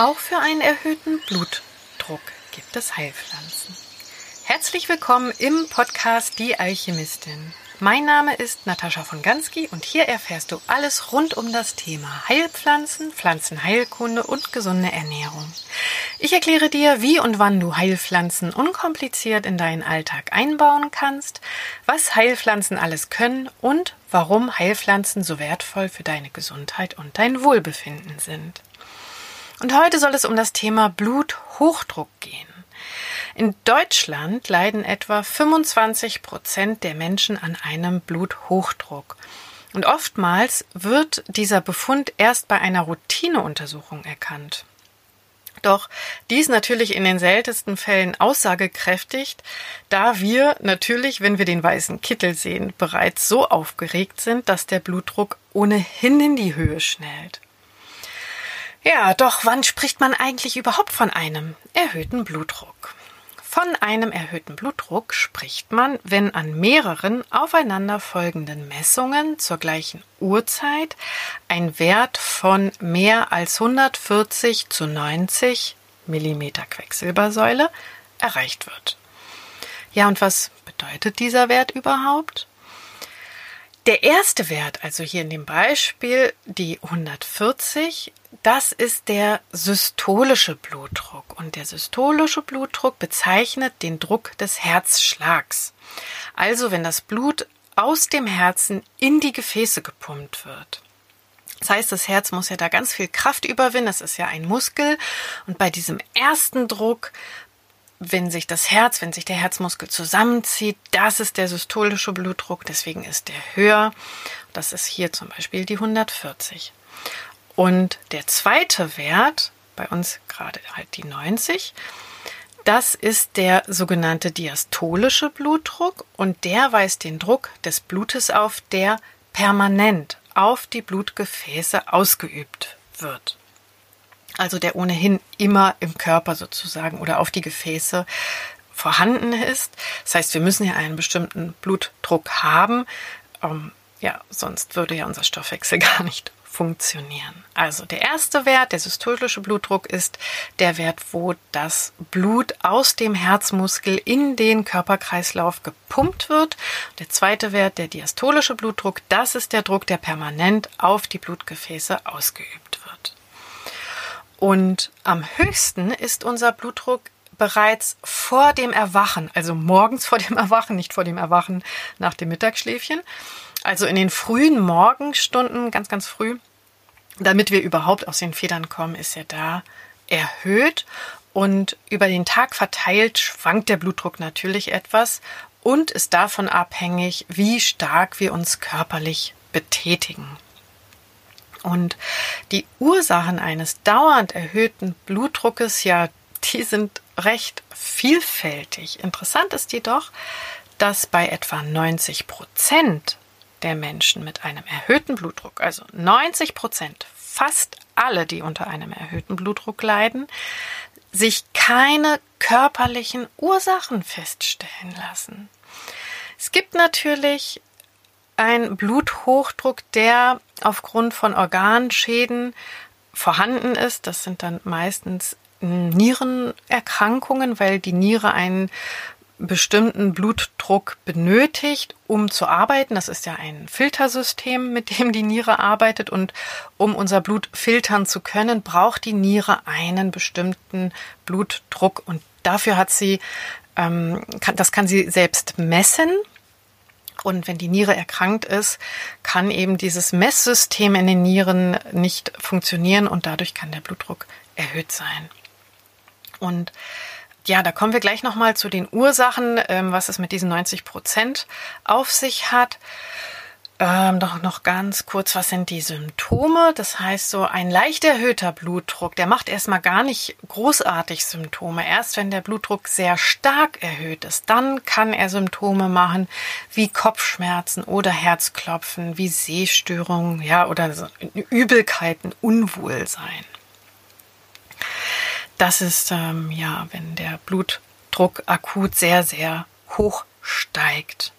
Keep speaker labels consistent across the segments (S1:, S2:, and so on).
S1: Auch für einen erhöhten Blutdruck gibt es Heilpflanzen. Herzlich willkommen im Podcast Die Alchemistin. Mein Name ist Natascha von Gansky und hier erfährst du alles rund um das Thema Heilpflanzen, Pflanzenheilkunde und gesunde Ernährung. Ich erkläre dir, wie und wann du Heilpflanzen unkompliziert in deinen Alltag einbauen kannst, was Heilpflanzen alles können und warum Heilpflanzen so wertvoll für deine Gesundheit und dein Wohlbefinden sind. Und heute soll es um das Thema Bluthochdruck gehen. In Deutschland leiden etwa 25 Prozent der Menschen an einem Bluthochdruck. Und oftmals wird dieser Befund erst bei einer Routineuntersuchung erkannt. Doch dies natürlich in den seltensten Fällen aussagekräftig, da wir natürlich, wenn wir den weißen Kittel sehen, bereits so aufgeregt sind, dass der Blutdruck ohnehin in die Höhe schnellt. Ja, doch wann spricht man eigentlich überhaupt von einem erhöhten Blutdruck? Von einem erhöhten Blutdruck spricht man, wenn an mehreren aufeinanderfolgenden Messungen zur gleichen Uhrzeit ein Wert von mehr als 140 zu 90 Millimeter Quecksilbersäule erreicht wird. Ja, und was bedeutet dieser Wert überhaupt? Der erste Wert, also hier in dem Beispiel die 140, das ist der systolische Blutdruck. Und der systolische Blutdruck bezeichnet den Druck des Herzschlags. Also wenn das Blut aus dem Herzen in die Gefäße gepumpt wird. Das heißt, das Herz muss ja da ganz viel Kraft überwinden. Das ist ja ein Muskel. Und bei diesem ersten Druck wenn sich das Herz, wenn sich der Herzmuskel zusammenzieht, das ist der systolische Blutdruck, deswegen ist der höher. Das ist hier zum Beispiel die 140. Und der zweite Wert, bei uns gerade halt die 90, das ist der sogenannte diastolische Blutdruck und der weist den Druck des Blutes auf, der permanent auf die Blutgefäße ausgeübt wird also der ohnehin immer im Körper sozusagen oder auf die Gefäße vorhanden ist. Das heißt, wir müssen ja einen bestimmten Blutdruck haben. Ähm, ja, sonst würde ja unser Stoffwechsel gar nicht funktionieren. Also der erste Wert, der systolische Blutdruck, ist der Wert, wo das Blut aus dem Herzmuskel in den Körperkreislauf gepumpt wird. Der zweite Wert, der diastolische Blutdruck, das ist der Druck, der permanent auf die Blutgefäße ausgeübt. Und am höchsten ist unser Blutdruck bereits vor dem Erwachen, also morgens vor dem Erwachen, nicht vor dem Erwachen nach dem Mittagsschläfchen. Also in den frühen Morgenstunden, ganz, ganz früh, damit wir überhaupt aus den Federn kommen, ist er da erhöht. Und über den Tag verteilt schwankt der Blutdruck natürlich etwas und ist davon abhängig, wie stark wir uns körperlich betätigen. Und die Ursachen eines dauernd erhöhten Blutdruckes, ja, die sind recht vielfältig. Interessant ist jedoch, dass bei etwa 90 Prozent der Menschen mit einem erhöhten Blutdruck, also 90 Prozent, fast alle, die unter einem erhöhten Blutdruck leiden, sich keine körperlichen Ursachen feststellen lassen. Es gibt natürlich ein Bluthochdruck, der aufgrund von Organschäden vorhanden ist. Das sind dann meistens Nierenerkrankungen, weil die Niere einen bestimmten Blutdruck benötigt, um zu arbeiten. Das ist ja ein Filtersystem, mit dem die Niere arbeitet. Und um unser Blut filtern zu können, braucht die Niere einen bestimmten Blutdruck. Und dafür hat sie, ähm, kann, das kann sie selbst messen. Und wenn die Niere erkrankt ist, kann eben dieses Messsystem in den Nieren nicht funktionieren und dadurch kann der Blutdruck erhöht sein. Und ja, da kommen wir gleich nochmal zu den Ursachen, ähm, was es mit diesen 90 Prozent auf sich hat. Ähm, doch noch ganz kurz, was sind die Symptome? Das heißt, so ein leicht erhöhter Blutdruck, der macht erstmal gar nicht großartig Symptome. Erst wenn der Blutdruck sehr stark erhöht ist, dann kann er Symptome machen wie Kopfschmerzen oder Herzklopfen, wie Sehstörungen, ja, oder so Übelkeiten, Unwohlsein. Das ist, ähm, ja, wenn der Blutdruck akut sehr, sehr hoch steigt.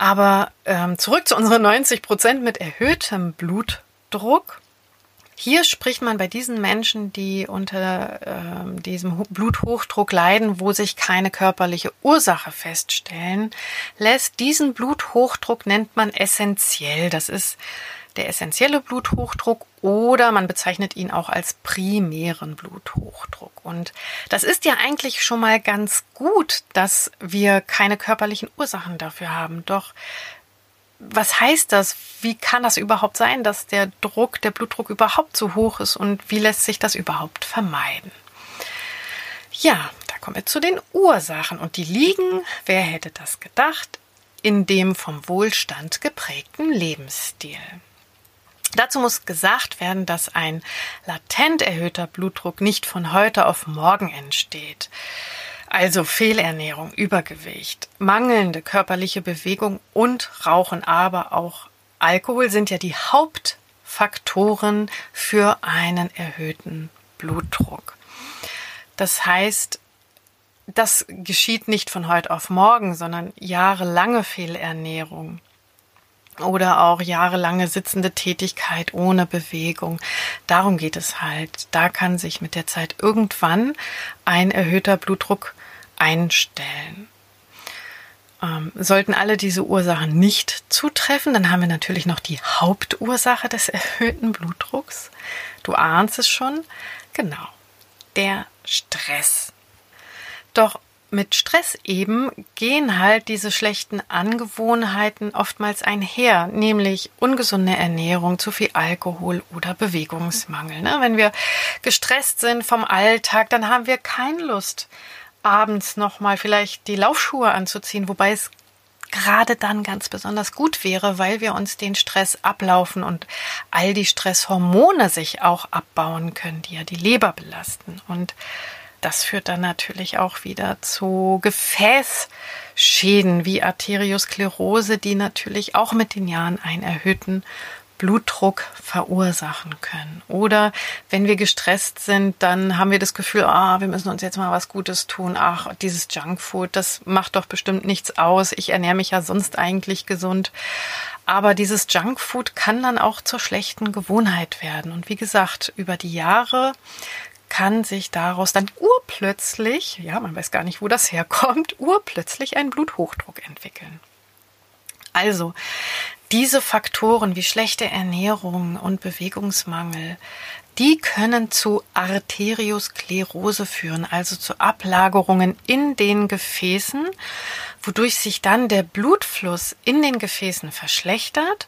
S1: Aber ähm, zurück zu unseren 90 Prozent mit erhöhtem Blutdruck. Hier spricht man bei diesen Menschen, die unter äh, diesem Bluthochdruck leiden, wo sich keine körperliche Ursache feststellen lässt. Diesen Bluthochdruck nennt man essentiell. Das ist der essentielle Bluthochdruck oder man bezeichnet ihn auch als primären Bluthochdruck. Und das ist ja eigentlich schon mal ganz gut, dass wir keine körperlichen Ursachen dafür haben. Doch was heißt das? Wie kann das überhaupt sein, dass der Druck, der Blutdruck überhaupt so hoch ist und wie lässt sich das überhaupt vermeiden? Ja, da kommen wir zu den Ursachen und die liegen, wer hätte das gedacht, in dem vom Wohlstand geprägten Lebensstil. Dazu muss gesagt werden, dass ein latent erhöhter Blutdruck nicht von heute auf morgen entsteht. Also Fehlernährung, Übergewicht, mangelnde körperliche Bewegung und Rauchen, aber auch Alkohol sind ja die Hauptfaktoren für einen erhöhten Blutdruck. Das heißt, das geschieht nicht von heute auf morgen, sondern jahrelange Fehlernährung oder auch jahrelange sitzende Tätigkeit ohne Bewegung. Darum geht es halt. Da kann sich mit der Zeit irgendwann ein erhöhter Blutdruck einstellen. Ähm, sollten alle diese Ursachen nicht zutreffen, dann haben wir natürlich noch die Hauptursache des erhöhten Blutdrucks. Du ahnst es schon. Genau. Der Stress. Doch mit Stress eben gehen halt diese schlechten Angewohnheiten oftmals einher, nämlich ungesunde Ernährung, zu viel Alkohol oder Bewegungsmangel. Ne? Wenn wir gestresst sind vom Alltag, dann haben wir keine Lust abends nochmal vielleicht die Laufschuhe anzuziehen, wobei es gerade dann ganz besonders gut wäre, weil wir uns den Stress ablaufen und all die Stresshormone sich auch abbauen können, die ja die Leber belasten. Und das führt dann natürlich auch wieder zu Gefäßschäden wie Arteriosklerose, die natürlich auch mit den Jahren einen erhöhten Blutdruck verursachen können. Oder wenn wir gestresst sind, dann haben wir das Gefühl, ah, wir müssen uns jetzt mal was Gutes tun. Ach, dieses Junkfood, das macht doch bestimmt nichts aus. Ich ernähre mich ja sonst eigentlich gesund. Aber dieses Junkfood kann dann auch zur schlechten Gewohnheit werden. Und wie gesagt, über die Jahre kann sich daraus dann urplötzlich, ja, man weiß gar nicht, wo das herkommt, urplötzlich ein Bluthochdruck entwickeln. Also, diese Faktoren wie schlechte Ernährung und Bewegungsmangel, die können zu Arteriosklerose führen, also zu Ablagerungen in den Gefäßen, wodurch sich dann der Blutfluss in den Gefäßen verschlechtert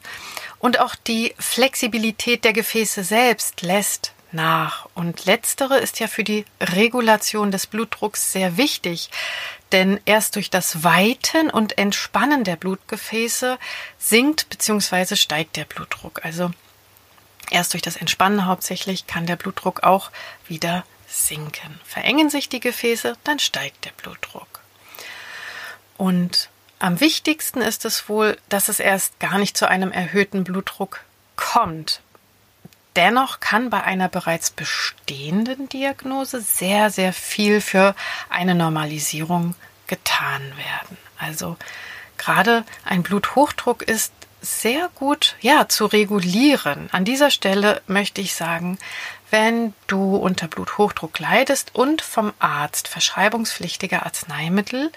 S1: und auch die Flexibilität der Gefäße selbst lässt nach. Und letztere ist ja für die Regulation des Blutdrucks sehr wichtig, denn erst durch das Weiten und Entspannen der Blutgefäße sinkt bzw. steigt der Blutdruck. Also erst durch das Entspannen hauptsächlich kann der Blutdruck auch wieder sinken. Verengen sich die Gefäße, dann steigt der Blutdruck. Und am wichtigsten ist es wohl, dass es erst gar nicht zu einem erhöhten Blutdruck kommt. Dennoch kann bei einer bereits bestehenden Diagnose sehr, sehr viel für eine Normalisierung getan werden. Also gerade ein Bluthochdruck ist sehr gut ja zu regulieren. An dieser Stelle möchte ich sagen, wenn du unter Bluthochdruck leidest und vom Arzt verschreibungspflichtige Arzneimittel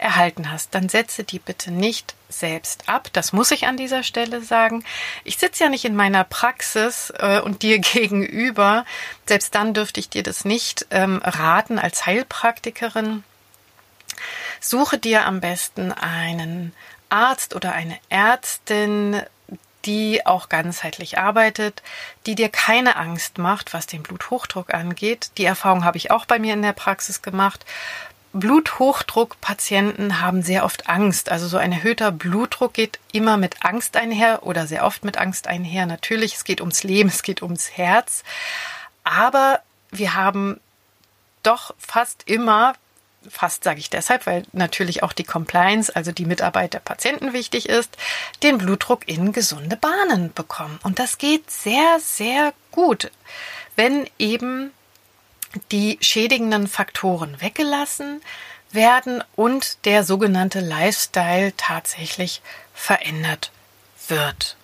S1: erhalten hast, dann setze die bitte nicht selbst ab. Das muss ich an dieser Stelle sagen. Ich sitze ja nicht in meiner Praxis äh, und dir gegenüber. Selbst dann dürfte ich dir das nicht ähm, raten als Heilpraktikerin. Suche dir am besten einen Arzt oder eine Ärztin, die auch ganzheitlich arbeitet, die dir keine Angst macht, was den Bluthochdruck angeht. Die Erfahrung habe ich auch bei mir in der Praxis gemacht. Bluthochdruckpatienten haben sehr oft Angst. Also so ein erhöhter Blutdruck geht immer mit Angst einher oder sehr oft mit Angst einher. Natürlich, es geht ums Leben, es geht ums Herz. Aber wir haben doch fast immer, fast sage ich deshalb, weil natürlich auch die Compliance, also die Mitarbeit der Patienten wichtig ist, den Blutdruck in gesunde Bahnen bekommen. Und das geht sehr, sehr gut, wenn eben die schädigenden Faktoren weggelassen werden und der sogenannte Lifestyle tatsächlich verändert wird.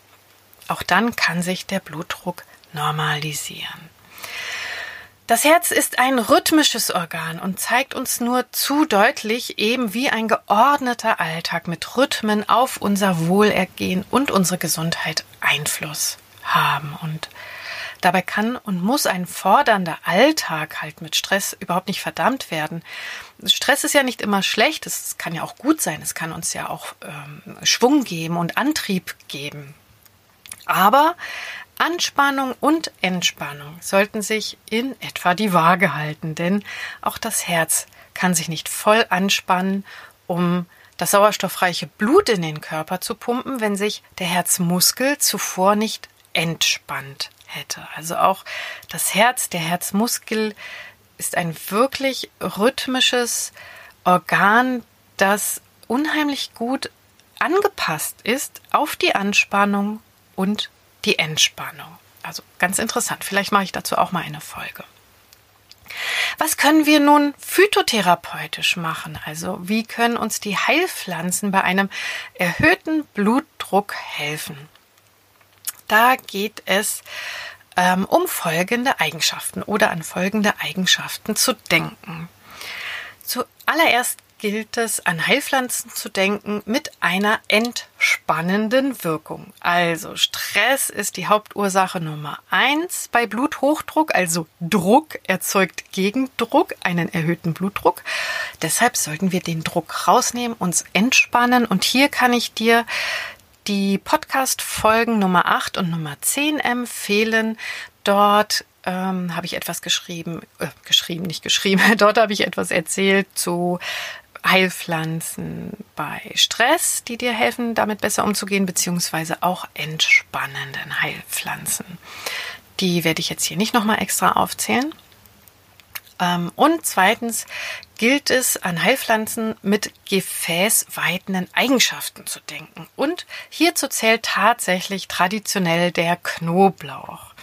S1: Auch dann kann sich der Blutdruck normalisieren. Das Herz ist ein rhythmisches Organ und zeigt uns nur zu deutlich eben wie ein geordneter Alltag mit Rhythmen auf unser Wohlergehen und unsere Gesundheit Einfluss haben. Und dabei kann und muss ein fordernder Alltag halt mit Stress überhaupt nicht verdammt werden. Stress ist ja nicht immer schlecht, es kann ja auch gut sein, es kann uns ja auch ähm, Schwung geben und Antrieb geben. Aber Anspannung und Entspannung sollten sich in etwa die Waage halten, denn auch das Herz kann sich nicht voll anspannen, um das sauerstoffreiche Blut in den Körper zu pumpen, wenn sich der Herzmuskel zuvor nicht entspannt hätte. Also auch das Herz, der Herzmuskel ist ein wirklich rhythmisches Organ, das unheimlich gut angepasst ist auf die Anspannung und die Entspannung. Also ganz interessant. Vielleicht mache ich dazu auch mal eine Folge. Was können wir nun phytotherapeutisch machen? Also wie können uns die Heilpflanzen bei einem erhöhten Blutdruck helfen? Da geht es ähm, um folgende Eigenschaften oder an folgende Eigenschaften zu denken. Zuallererst gilt es, an Heilpflanzen zu denken mit einer entspannenden Wirkung. Also Stress ist die Hauptursache Nummer eins bei Bluthochdruck, also Druck erzeugt Gegendruck, einen erhöhten Blutdruck. Deshalb sollten wir den Druck rausnehmen, uns entspannen und hier kann ich dir die Podcast-Folgen Nummer 8 und Nummer 10 empfehlen. Dort ähm, habe ich etwas geschrieben, äh, geschrieben, nicht geschrieben, dort habe ich etwas erzählt zu Heilpflanzen bei Stress, die dir helfen, damit besser umzugehen, beziehungsweise auch entspannenden Heilpflanzen. Die werde ich jetzt hier nicht nochmal extra aufzählen. Ähm, und zweitens gilt es, an Heilpflanzen mit gefäßweitenden Eigenschaften zu denken. Und hierzu zählt tatsächlich traditionell der Knoblauch.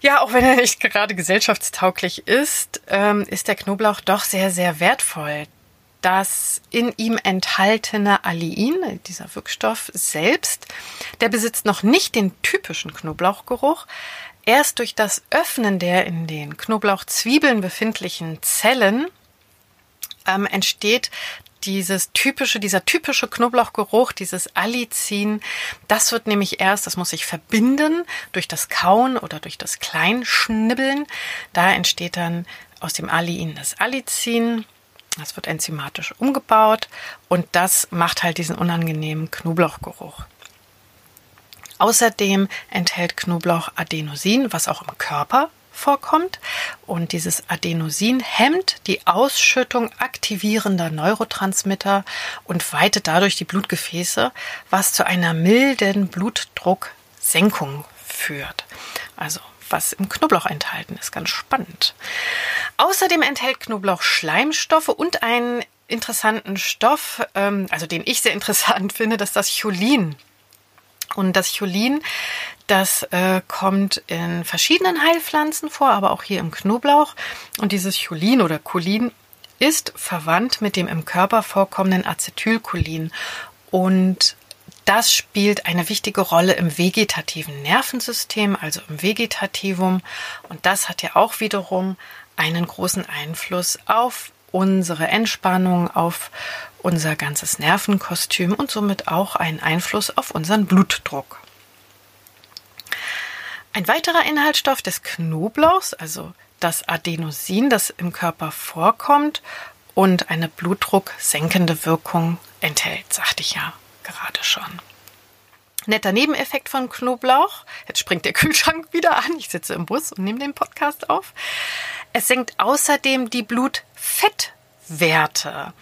S1: Ja, auch wenn er nicht gerade gesellschaftstauglich ist, ähm, ist der Knoblauch doch sehr, sehr wertvoll das in ihm enthaltene Allein, dieser Wirkstoff selbst, der besitzt noch nicht den typischen Knoblauchgeruch. Erst durch das Öffnen der in den Knoblauchzwiebeln befindlichen Zellen ähm, entsteht dieses typische, dieser typische Knoblauchgeruch, dieses Allicin, das wird nämlich erst, das muss sich verbinden durch das Kauen oder durch das Kleinschnibbeln. Da entsteht dann aus dem Allein das Allicin das wird enzymatisch umgebaut und das macht halt diesen unangenehmen Knoblauchgeruch. Außerdem enthält Knoblauch Adenosin, was auch im Körper vorkommt. Und dieses Adenosin hemmt die Ausschüttung aktivierender Neurotransmitter und weitet dadurch die Blutgefäße, was zu einer milden Blutdrucksenkung führt. Also was im Knoblauch enthalten ist. Ganz spannend. Außerdem enthält Knoblauch Schleimstoffe und einen interessanten Stoff, ähm, also den ich sehr interessant finde, das ist das Cholin. Und das Cholin, das äh, kommt in verschiedenen Heilpflanzen vor, aber auch hier im Knoblauch. Und dieses Cholin oder Cholin ist verwandt mit dem im Körper vorkommenden Acetylcholin. Und das spielt eine wichtige Rolle im vegetativen Nervensystem, also im Vegetativum. Und das hat ja auch wiederum einen großen Einfluss auf unsere Entspannung, auf unser ganzes Nervenkostüm und somit auch einen Einfluss auf unseren Blutdruck. Ein weiterer Inhaltsstoff des Knoblauchs, also das Adenosin, das im Körper vorkommt und eine blutdrucksenkende Wirkung enthält, sagte ich ja gerade schon. Netter Nebeneffekt von Knoblauch. Jetzt springt der Kühlschrank wieder an. Ich sitze im Bus und nehme den Podcast auf. Es senkt außerdem die Blutfettwerte.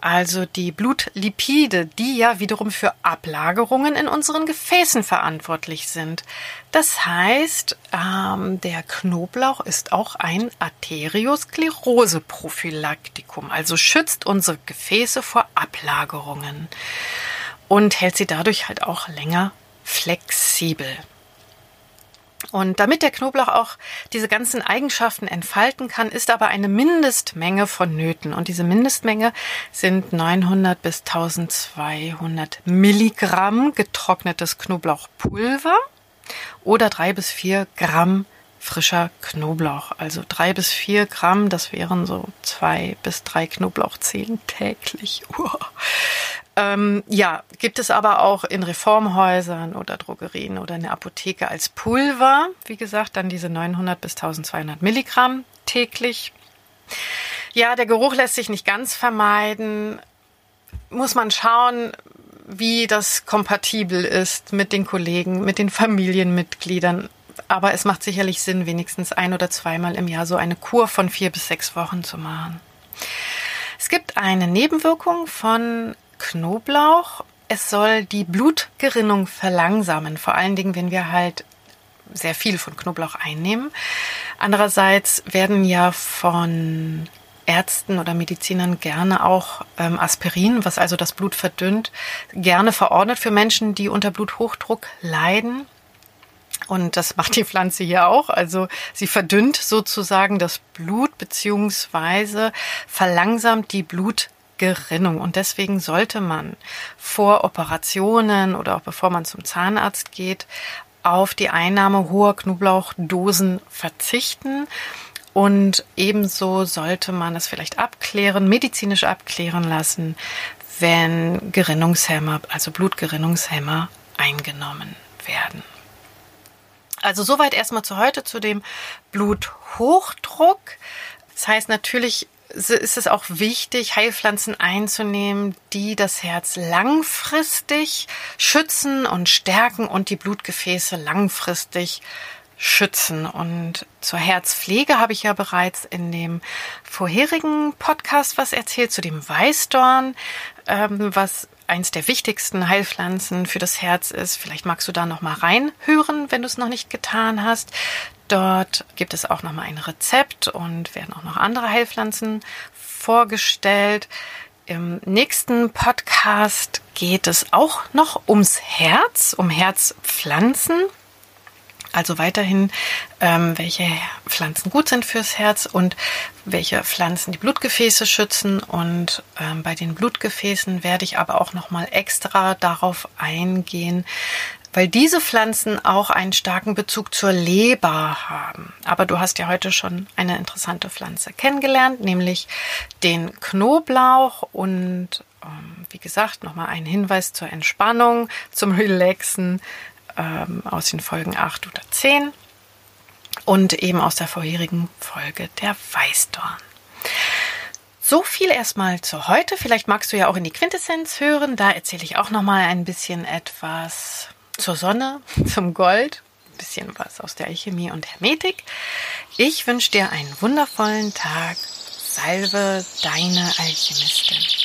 S1: Also die Blutlipide, die ja wiederum für Ablagerungen in unseren Gefäßen verantwortlich sind. Das heißt, ähm, der Knoblauch ist auch ein Arteriosklerose-Prophylaktikum, also schützt unsere Gefäße vor Ablagerungen und hält sie dadurch halt auch länger flexibel. Und damit der Knoblauch auch diese ganzen Eigenschaften entfalten kann, ist aber eine Mindestmenge vonnöten. Und diese Mindestmenge sind 900 bis 1200 Milligramm getrocknetes Knoblauchpulver. oder drei bis vier Gramm frischer Knoblauch. Also drei bis vier Gramm, das wären so zwei bis drei Knoblauchzehen täglich. Uah. Ähm, ja, gibt es aber auch in Reformhäusern oder Drogerien oder in der Apotheke als Pulver. Wie gesagt, dann diese 900 bis 1200 Milligramm täglich. Ja, der Geruch lässt sich nicht ganz vermeiden. Muss man schauen, wie das kompatibel ist mit den Kollegen, mit den Familienmitgliedern. Aber es macht sicherlich Sinn, wenigstens ein oder zweimal im Jahr so eine Kur von vier bis sechs Wochen zu machen. Es gibt eine Nebenwirkung von Knoblauch. Es soll die Blutgerinnung verlangsamen, vor allen Dingen, wenn wir halt sehr viel von Knoblauch einnehmen. Andererseits werden ja von Ärzten oder Medizinern gerne auch ähm, Aspirin, was also das Blut verdünnt, gerne verordnet für Menschen, die unter Bluthochdruck leiden. Und das macht die Pflanze hier auch. Also sie verdünnt sozusagen das Blut beziehungsweise verlangsamt die Blutgerinnung. Und deswegen sollte man vor Operationen oder auch bevor man zum Zahnarzt geht, auf die Einnahme hoher Knoblauchdosen verzichten und ebenso sollte man es vielleicht abklären, medizinisch abklären lassen, wenn Gerinnungshemmer, also Blutgerinnungshemmer eingenommen werden. Also soweit erstmal zu heute zu dem Bluthochdruck. Das heißt natürlich ist es auch wichtig, Heilpflanzen einzunehmen, die das Herz langfristig schützen und stärken und die Blutgefäße langfristig schützen. Und zur Herzpflege habe ich ja bereits in dem vorherigen Podcast was erzählt, zu dem Weißdorn, ähm, was eins der wichtigsten Heilpflanzen für das Herz ist. Vielleicht magst du da noch mal reinhören, wenn du es noch nicht getan hast. Dort gibt es auch noch mal ein Rezept und werden auch noch andere Heilpflanzen vorgestellt. Im nächsten Podcast geht es auch noch ums Herz, um Herzpflanzen. Also weiterhin, ähm, welche Pflanzen gut sind fürs Herz und welche Pflanzen die Blutgefäße schützen. Und ähm, bei den Blutgefäßen werde ich aber auch noch mal extra darauf eingehen, weil diese Pflanzen auch einen starken Bezug zur Leber haben. Aber du hast ja heute schon eine interessante Pflanze kennengelernt, nämlich den Knoblauch und ähm, wie gesagt, nochmal ein Hinweis zur Entspannung, zum Relaxen ähm, aus den Folgen 8 oder 10 und eben aus der vorherigen Folge der Weißdorn. So viel erstmal zu heute. Vielleicht magst du ja auch in die Quintessenz hören. Da erzähle ich auch noch mal ein bisschen etwas zur Sonne, zum Gold, ein bisschen was aus der Alchemie und Hermetik. Ich wünsche dir einen wundervollen Tag. Salve deine Alchemistin.